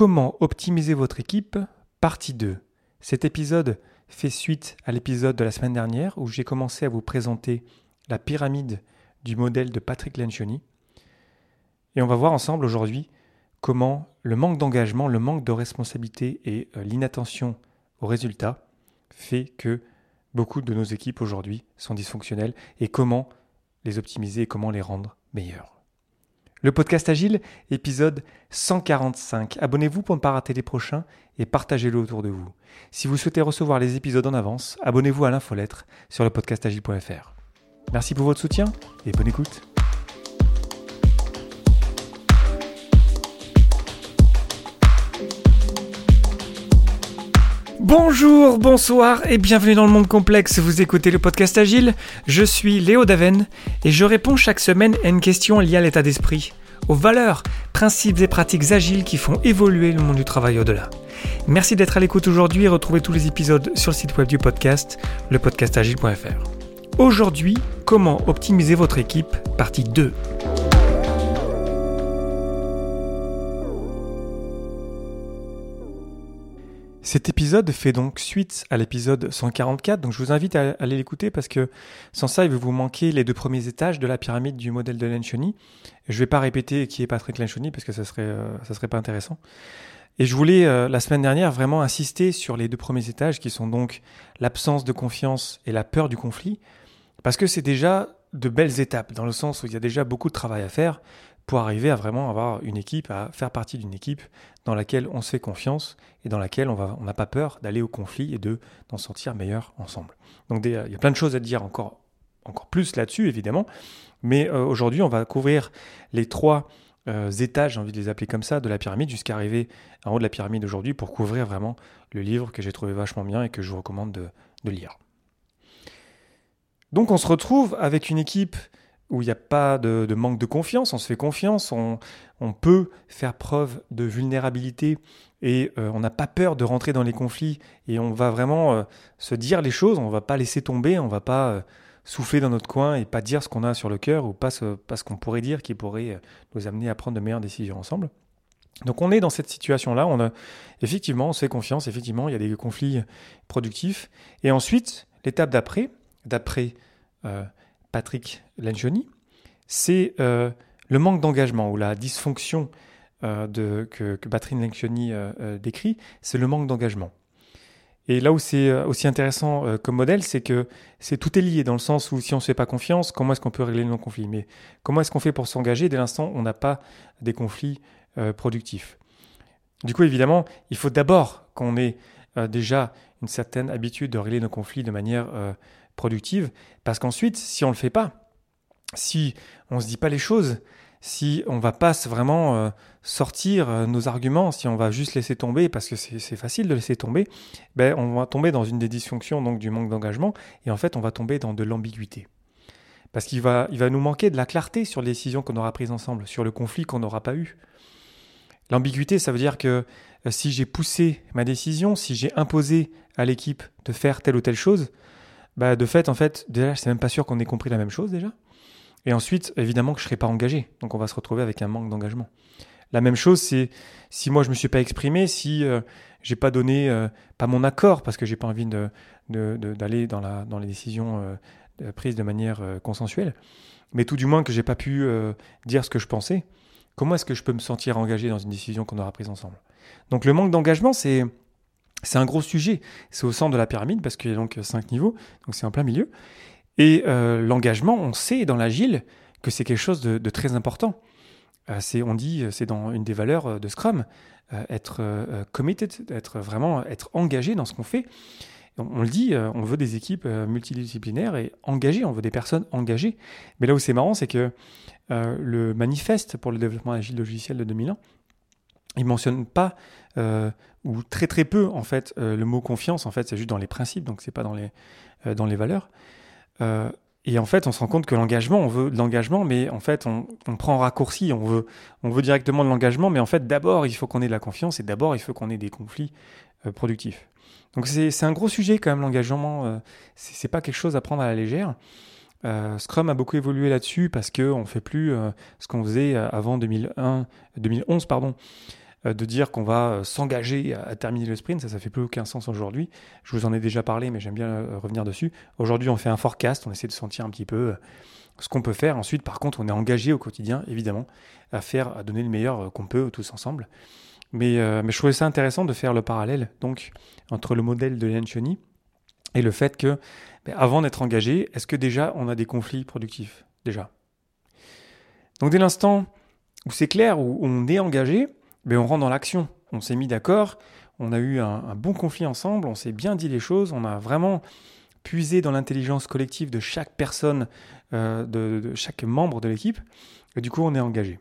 Comment optimiser votre équipe? Partie 2. Cet épisode fait suite à l'épisode de la semaine dernière où j'ai commencé à vous présenter la pyramide du modèle de Patrick Lencioni. Et on va voir ensemble aujourd'hui comment le manque d'engagement, le manque de responsabilité et euh, l'inattention aux résultats fait que beaucoup de nos équipes aujourd'hui sont dysfonctionnelles et comment les optimiser et comment les rendre meilleures. Le podcast Agile, épisode 145. Abonnez-vous pour ne pas rater les prochains et partagez-le autour de vous. Si vous souhaitez recevoir les épisodes en avance, abonnez-vous à l'infolettre sur le podcastagile.fr. Merci pour votre soutien et bonne écoute. Bonjour, bonsoir et bienvenue dans le monde complexe. Vous écoutez le podcast Agile. Je suis Léo Daven et je réponds chaque semaine à une question liée à l'état d'esprit, aux valeurs, principes et pratiques agiles qui font évoluer le monde du travail au-delà. Merci d'être à l'écoute aujourd'hui et retrouvez tous les épisodes sur le site web du podcast, lepodcastagile.fr. Aujourd'hui, comment optimiser votre équipe, partie 2. Cet épisode fait donc suite à l'épisode 144, donc je vous invite à aller l'écouter parce que sans ça, il va vous manquer les deux premiers étages de la pyramide du modèle de Lencioni. Je ne vais pas répéter qui est Patrick Lencioni parce que ça serait, euh, ça serait pas intéressant. Et je voulais euh, la semaine dernière vraiment insister sur les deux premiers étages qui sont donc l'absence de confiance et la peur du conflit, parce que c'est déjà de belles étapes dans le sens où il y a déjà beaucoup de travail à faire pour arriver à vraiment avoir une équipe, à faire partie d'une équipe dans laquelle on se fait confiance et dans laquelle on n'a pas peur d'aller au conflit et de d'en sortir meilleur ensemble. Donc il y a plein de choses à dire encore, encore plus là-dessus évidemment, mais euh, aujourd'hui on va couvrir les trois euh, étages, j'ai envie de les appeler comme ça, de la pyramide jusqu'à arriver en haut de la pyramide aujourd'hui pour couvrir vraiment le livre que j'ai trouvé vachement bien et que je vous recommande de lire. Donc on se retrouve avec une équipe où il n'y a pas de, manque de confiance, on se fait confiance, on, peut faire preuve de vulnérabilité et euh, on n'a pas peur de rentrer dans les conflits et on va vraiment euh, se dire les choses, on ne va pas laisser tomber, on ne va pas euh, souffler dans notre coin et pas dire ce qu'on a sur le cœur ou ce, pas ce qu'on pourrait dire qui pourrait nous amener à prendre de meilleures décisions ensemble. Donc on est dans cette situation-là, on a effectivement, on se fait confiance, effectivement, il y a des conflits productifs. Et ensuite, l'étape d'après, d'après Patrick Lencioni, c'est euh, le manque d'engagement ou la dysfonction euh, que, que Patrick Lencioni euh, décrit, c'est le manque d'engagement. Et là où c'est aussi intéressant comme modèle, c'est que c'est tout est lié dans le sens où si on ne se fait pas confiance, comment est-ce qu'on peut régler nos conflits? Mais comment est-ce qu'on fait pour s'engager? Dès l'instant où on n'a pas des conflits productifs. Du coup, évidemment, il faut d'abord qu'on ait déjà une certaine habitude de régler nos conflits de manière productive, parce qu'ensuite, si on ne le fait pas, si on ne se dit pas les choses, si on va pas vraiment euh, sortir euh, nos arguments, si on va juste laisser tomber, parce que c'est facile de laisser tomber, ben, on va tomber dans une des dysfonctions donc, du manque d'engagement, et en fait on va tomber dans de l'ambiguïté. Parce qu'il va, il va nous manquer de la clarté sur les décisions qu'on aura prises ensemble, sur le conflit qu'on n'aura pas eu. L'ambiguïté, ça veut dire que euh, si j'ai poussé ma décision, si j'ai imposé à l'équipe de faire telle ou telle chose, bah, de fait, en fait, déjà, c'est même pas sûr qu'on ait compris la même chose déjà. Et ensuite, évidemment que je ne serai pas engagé. Donc on va se retrouver avec un manque d'engagement. La même chose, c'est si moi je me suis pas exprimé, si euh, j'ai pas donné euh, pas mon accord parce que j'ai pas envie de, d'aller dans, la, dans les décisions euh, prises de manière consensuelle, mais tout du moins que j'ai pas pu dire ce que je pensais. Comment est-ce que je peux me sentir engagé dans une décision qu'on aura prise ensemble? Donc le manque d'engagement, c'est un gros sujet. C'est au centre de la pyramide parce qu'il y a donc cinq niveaux, donc c'est en plein milieu. Et euh, l'engagement, on sait dans l'agile que c'est quelque chose de, très important. Euh, c'est, on dit, c'est dans une des valeurs euh, de Scrum, être committed, être vraiment engagé dans ce qu'on fait. On, le dit, on veut des équipes multidisciplinaires et engagées, on veut des personnes engagées. Mais là où c'est marrant, c'est que le manifeste pour le développement agile logiciel de 2001, il mentionne pas ou très très peu en fait le mot confiance en fait c'est juste dans les principes donc c'est pas dans les dans les valeurs euh, et en fait, on se rend compte que l'engagement, on veut de l'engagement, mais en fait, on, on, prend raccourci, on veut, on veut directement de l'engagement, mais en fait, d'abord, il faut qu'on ait de la confiance et d'abord, il faut qu'on ait des conflits euh, productifs. Donc, c'est un gros sujet quand même, l'engagement. Euh, c'est pas quelque chose à prendre à la légère. Euh, Scrum a beaucoup évolué là-dessus parce qu'on ne fait plus ce qu'on faisait avant 2001, 2011, pardon, euh, de dire qu'on va euh, s'engager à, terminer le sprint, ça, ça fait plus aucun sens aujourd'hui. Je vous en ai déjà parlé, mais j'aime bien euh, revenir dessus. Aujourd'hui, on fait un forecast, on essaie de sentir un petit peu ce qu'on peut faire. Ensuite, par contre, on est engagé au quotidien, évidemment, à faire, à donner le meilleur qu'on peut tous ensemble. Mais, mais je trouvais ça intéressant de faire le parallèle donc entre le modèle de Lencioni et le fait que, ben, avant d'être engagé, est-ce que déjà on a des conflits productifs déjà? Donc dès l'instant où c'est clair, où on est engagé, ben, on rentre dans l'action. On s'est mis d'accord, on a eu un, bon conflit ensemble, on s'est bien dit les choses, on a vraiment puisé dans l'intelligence collective de chaque personne, euh, de, chaque membre de l'équipe, et du coup on est engagé.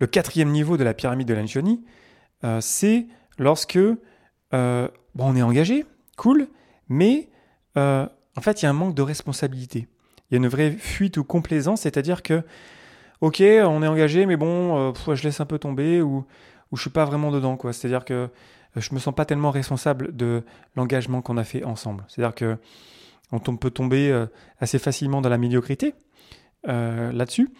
Le quatrième niveau de la pyramide de Lancioni, euh, c'est lorsque euh, bon, on est engagé, cool, mais en fait il y a un manque de responsabilité. Il y a une vraie fuite ou complaisance, c'est-à-dire que, ok, on est engagé, mais bon, euh, je laisse un peu tomber ou, ou je suis pas vraiment dedans, quoi. C'est-à-dire que euh, je me sens pas tellement responsable de l'engagement qu'on a fait ensemble. C'est-à-dire que on peut tomber euh, assez facilement dans la médiocrité là-dessus,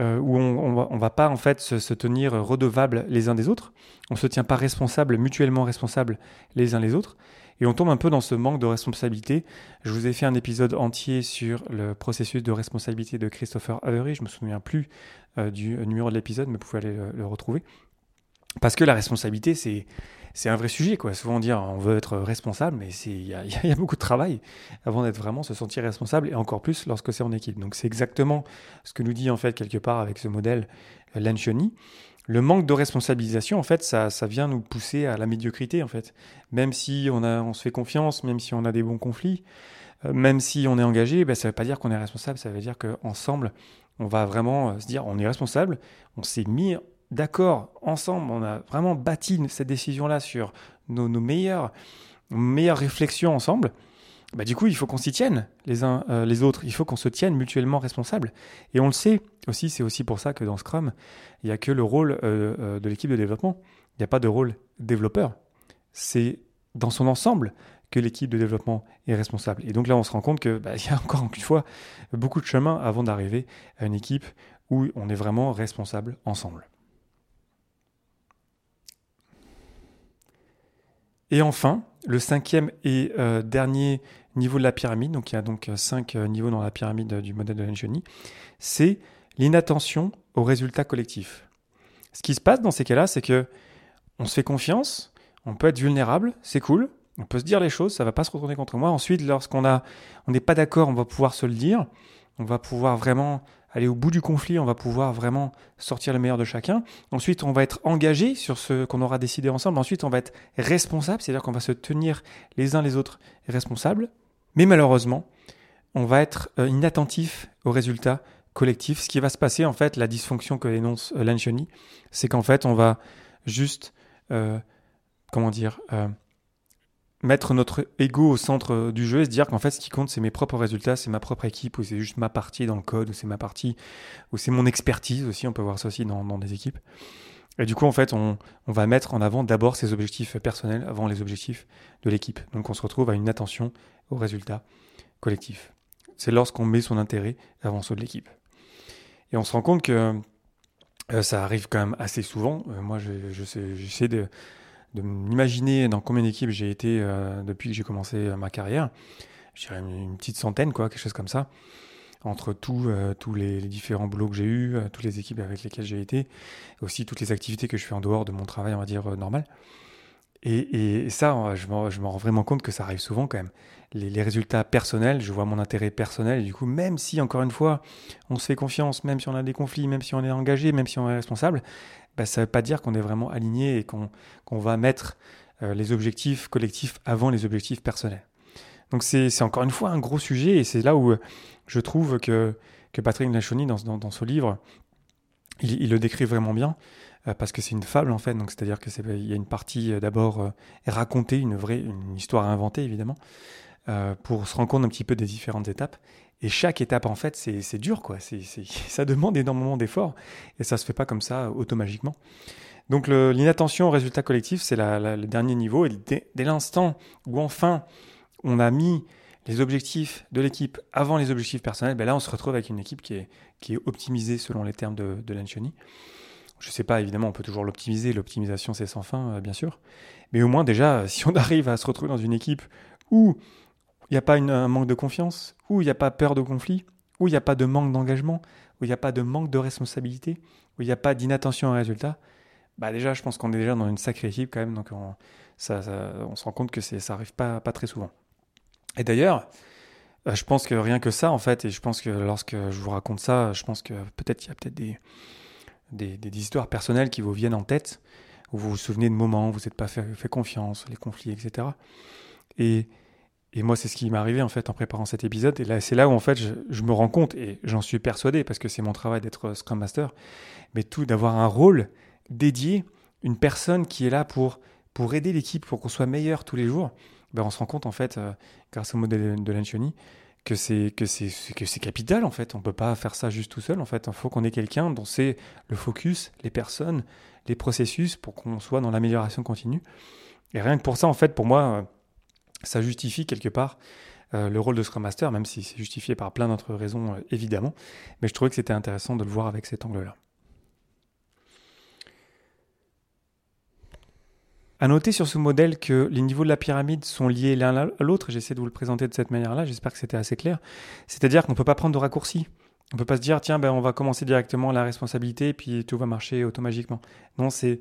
où on, on, va, pas en fait se, tenir redevable les uns des autres. On se tient pas responsable, mutuellement responsable les uns les autres. Et on tombe un peu dans ce manque de responsabilité. Je vous ai fait un épisode entier sur le processus de responsabilité de Christopher Avery. Je me souviens plus euh, du numéro de l'épisode, mais vous pouvez aller le, retrouver. Parce que la responsabilité, c'est c'est un vrai sujet. Quoi. Souvent, on dit on veut être responsable, mais il y, a beaucoup de travail avant d'être vraiment se sentir responsable, et encore plus lorsque c'est en équipe. Donc, c'est exactement ce que nous dit en fait quelque part avec ce modèle euh, Lancioni le manque de responsabilisation, en fait, ça, ça vient nous pousser à la médiocrité, en fait. Même si on, a, on se fait confiance, même si on a des bons conflits, euh, même si on est engagé, ben, ça ne veut pas dire qu'on est responsable, ça veut dire qu'ensemble, on va vraiment euh, se dire on est responsable, on s'est mis d'accord ensemble, on a vraiment bâti cette décision-là sur nos, meilleures, meilleures réflexions ensemble bah, du coup, il faut qu'on s'y tienne les uns euh, les autres. Il faut qu'on se tienne mutuellement responsables. Et on le sait aussi, c'est aussi pour ça que dans Scrum, il n'y a que le rôle euh, euh, de l'équipe de développement. Il n'y a pas de rôle développeur. C'est dans son ensemble que l'équipe de développement est responsable. Et donc là, on se rend compte qu'il bah, y a encore une fois beaucoup de chemin avant d'arriver à une équipe où on est vraiment responsable ensemble. Et enfin, le cinquième et dernier niveau de la pyramide, donc il y a donc euh, cinq euh, niveaux dans la pyramide du modèle de l'ingénie, c'est l'inattention aux résultats collectifs. Ce qui se passe dans ces cas-là, c'est que on se fait confiance, on peut être vulnérable, c'est cool, on peut se dire les choses, ça va pas se retourner contre moi. Ensuite, lorsqu'on n'est pas d'accord, on va pouvoir se le dire, on va pouvoir vraiment aller au bout du conflit, on va pouvoir vraiment sortir le meilleur de chacun. Ensuite, on va être engagé sur ce qu'on aura décidé ensemble. Ensuite, on va être responsable, c'est-à-dire qu'on va se tenir les uns les autres responsables. Mais malheureusement, on va être euh, inattentif aux résultats collectifs. Ce qui va se passer, en fait, la dysfonction que énonce euh, Lancioni, c'est qu'en fait, on va juste, euh, comment dire, mettre notre ego au centre du jeu et se dire qu'en fait, ce qui compte, c'est mes propres résultats, c'est ma propre équipe, ou c'est juste ma partie dans le code, ou c'est ma partie, ou c'est mon expertise aussi. On peut voir ça aussi dans, dans des équipes. Et du coup, en fait, on, on va mettre en avant d'abord ses objectifs personnels avant les objectifs de l'équipe. Donc, on se retrouve à une attention aux résultats collectifs. C'est lorsqu'on met son intérêt avant ceux de l'équipe. Et on se rend compte que euh, ça arrive quand même assez souvent. Euh, moi, j'essaie de, de m'imaginer dans combien d'équipes j'ai été euh, depuis que j'ai commencé ma carrière. Je dirais une petite centaine, quoi, quelque chose comme ça entre tous les, différents boulots que j'ai eus, toutes les équipes avec lesquelles j'ai été, aussi toutes les activités que je fais en dehors de mon travail, on va dire, normal. Et, ça, je me, je me rends vraiment compte que ça arrive souvent quand même les, résultats personnels, je vois mon intérêt personnel, et du coup, même si, encore une fois, on se fait confiance, même si on a des conflits, même si on est engagé, même si on est responsable, bah, ça ne veut pas dire qu'on est vraiment aligné et qu'on va mettre euh, les objectifs collectifs avant les objectifs personnels. Donc c'est encore une fois un gros sujet, et c'est là où je trouve que, que Patrick Lachoni, dans, dans, ce livre, il, le décrit vraiment bien euh, parce que c'est une fable en fait. Donc c'est-à-dire que il y a une partie euh, d'abord racontée, une vraie, une histoire inventée évidemment, euh, pour se rendre compte un petit peu des différentes étapes. Et chaque étape, en fait, c'est dur, quoi. c'est ça demande énormément d'efforts et ça se fait pas comme ça automagiquement. Donc l'inattention au résultat collectif, c'est le dernier niveau. Et dès, l'instant où enfin on a mis les objectifs de l'équipe avant les objectifs personnels, ben là, on se retrouve avec une équipe qui est, qui est optimisée selon les termes de, de. Je ne sais pas, évidemment, on peut toujours l'optimiser. L'optimisation, c'est sans fin, euh, bien sûr. Mais au moins, déjà, si on arrive à se retrouver dans une équipe où il n'y a pas un manque de confiance, où il n'y a pas peur de conflit, où il n'y a pas de manque d'engagement, où il n'y a pas de manque de responsabilité, où il n'y a pas d'inattention au résultat, bah déjà, je pense qu'on est déjà dans une sacrée équipe quand même. Donc, on, ça, on se rend compte que ça n'arrive pas, pas très souvent. Et d'ailleurs, euh, je pense que rien que ça, en fait, et je pense que lorsque je vous raconte ça, je pense que peut-être qu'il y a peut-être des, des, histoires personnelles qui vous viennent en tête, où vous vous souvenez de moments où vous n'êtes pas fait, confiance, les conflits, etc. Et, et moi, c'est ce qui m'est arrivé en fait en préparant cet épisode. Et là, c'est là où en fait je, me rends compte, et j'en suis persuadé parce que c'est mon travail d'être Scrum Master, mais tout d'avoir un rôle dédié, une personne qui est là pour, pour aider l'équipe, pour qu'on soit meilleur tous les jours. Ben, on se rend compte en fait, euh, grâce au modèle de Lencioni, que c'est que c'est que c'est capital en fait. On peut pas faire ça juste tout seul en fait. Il faut qu'on ait quelqu'un dont c'est le focus, les personnes, les processus pour qu'on soit dans l'amélioration continue. Et rien que pour ça en fait, pour moi, euh, ça justifie quelque part euh, le rôle de Scrum Master, même si c'est justifié par plein d'autres raisons évidemment. Mais je trouvais que c'était intéressant de le voir avec cet angle-là. À noter sur ce modèle que les niveaux de la pyramide sont liés l'un à l'autre. J'essaie de vous le présenter de cette manière-là. J'espère que c'était assez clair. C'est-à-dire qu'on ne peut pas prendre de raccourcis. On ne peut pas se dire, tiens, ben, on va commencer directement la responsabilité et puis tout va marcher automatiquement. Non, c'est,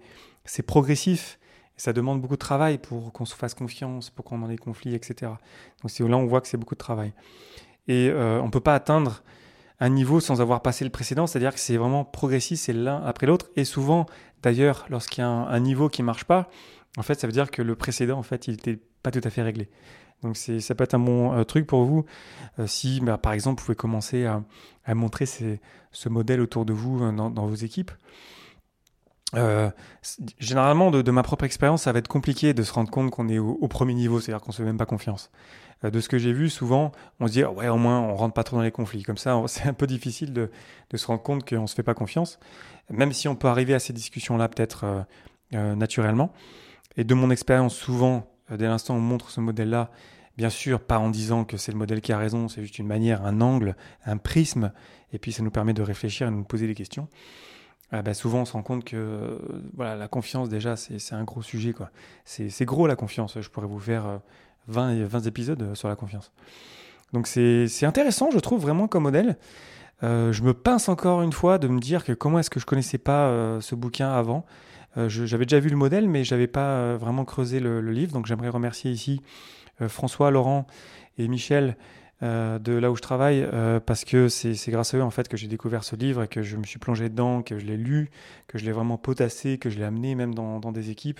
progressif. Ça demande beaucoup de travail pour qu'on se fasse confiance, pour qu'on ait des conflits, etc. Donc là on voit que c'est beaucoup de travail. Et euh, on ne peut pas atteindre un niveau sans avoir passé le précédent, c'est-à-dire que c'est vraiment progressif, c'est l'un après l'autre. Et souvent, d'ailleurs, lorsqu'il y a un niveau qui ne marche pas, en fait, ça veut dire que le précédent, en fait, il n'était pas tout à fait réglé. Donc ça peut être un bon euh, truc pour vous euh, si, bah, par exemple, vous pouvez commencer à, montrer ce modèle autour de vous euh, dans, vos équipes. généralement, de, ma propre expérience, ça va être compliqué de se rendre compte qu'on est au, premier niveau, c'est-à-dire qu'on se fait même pas confiance. de ce que j'ai vu, souvent, on se dit ouais, au moins, on rentre pas trop dans les conflits. Comme ça, c'est un peu difficile de, de, se rendre compte qu'on ne se fait pas confiance, même si on peut arriver à ces discussions-là peut-être naturellement. Et de mon expérience, souvent, euh, dès l'instant où on montre ce modèle-là, bien sûr, pas en disant que c'est le modèle qui a raison, c'est juste une manière, un angle, un prisme, et puis ça nous permet de réfléchir et de nous poser des questions. Ah ben souvent, on se rend compte que euh, voilà, la confiance, déjà, c'est un gros sujet. quoi. C'est gros la confiance. Je pourrais vous faire 20, euh, 20 épisodes sur la confiance. Donc c'est intéressant, je trouve, vraiment comme modèle. je me pince encore une fois de me dire que comment est-ce que je connaissais pas ce bouquin avant. Euh, j'avais déjà vu le modèle, mais je n'avais pas euh, vraiment creusé le, livre. Donc j'aimerais remercier ici euh, François, Laurent et Michel de là où je travaille, parce que c'est grâce à eux en fait que j'ai découvert ce livre et que je me suis plongé dedans, que je l'ai lu, que je l'ai vraiment potassé, que je l'ai amené même dans, des équipes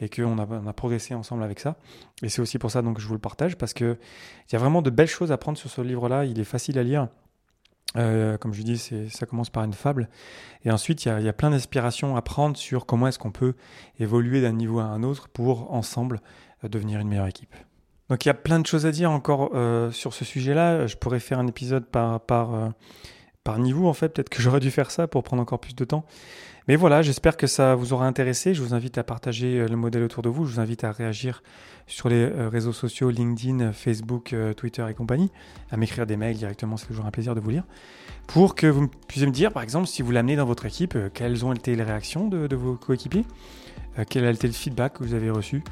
et qu'on a, on a progressé ensemble avec ça. Et c'est aussi pour ça donc que je vous le partage parce que il y a vraiment de belles choses à prendre sur ce livre-là. Il est facile à lire. Euh, comme je dis, ça commence par une fable. Et ensuite, il y a, plein d'inspirations à prendre sur comment est-ce qu'on peut évoluer d'un niveau à un autre pour, ensemble, euh, devenir une meilleure équipe. Donc il y a plein de choses à dire encore euh, sur ce sujet-là. Je pourrais faire un épisode par, par, par niveau, en fait. Peut-être que j'aurais dû faire ça pour prendre encore plus de temps. Mais voilà, j'espère que ça vous aura intéressé. Je vous invite à partager euh, le modèle autour de vous. Je vous invite à réagir sur les euh, réseaux sociaux, LinkedIn, Facebook, euh, Twitter et compagnie, à m'écrire des mails directement, c'est toujours un plaisir de vous lire, pour que vous puissiez me dire, par exemple, si vous l'amenez dans votre équipe, quelles ont été les réactions de, vos coéquipiers, quel a été le feedback que vous avez reçu,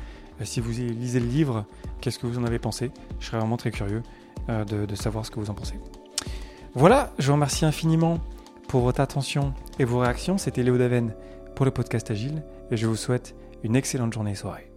si vous lisez le livre, qu'est-ce que vous en avez pensé? Je serais vraiment très curieux de savoir ce que vous en pensez. Voilà, je vous remercie infiniment pour votre attention et vos réactions. C'était Léo Daven pour le podcast Agile et je vous souhaite une excellente journée soirée.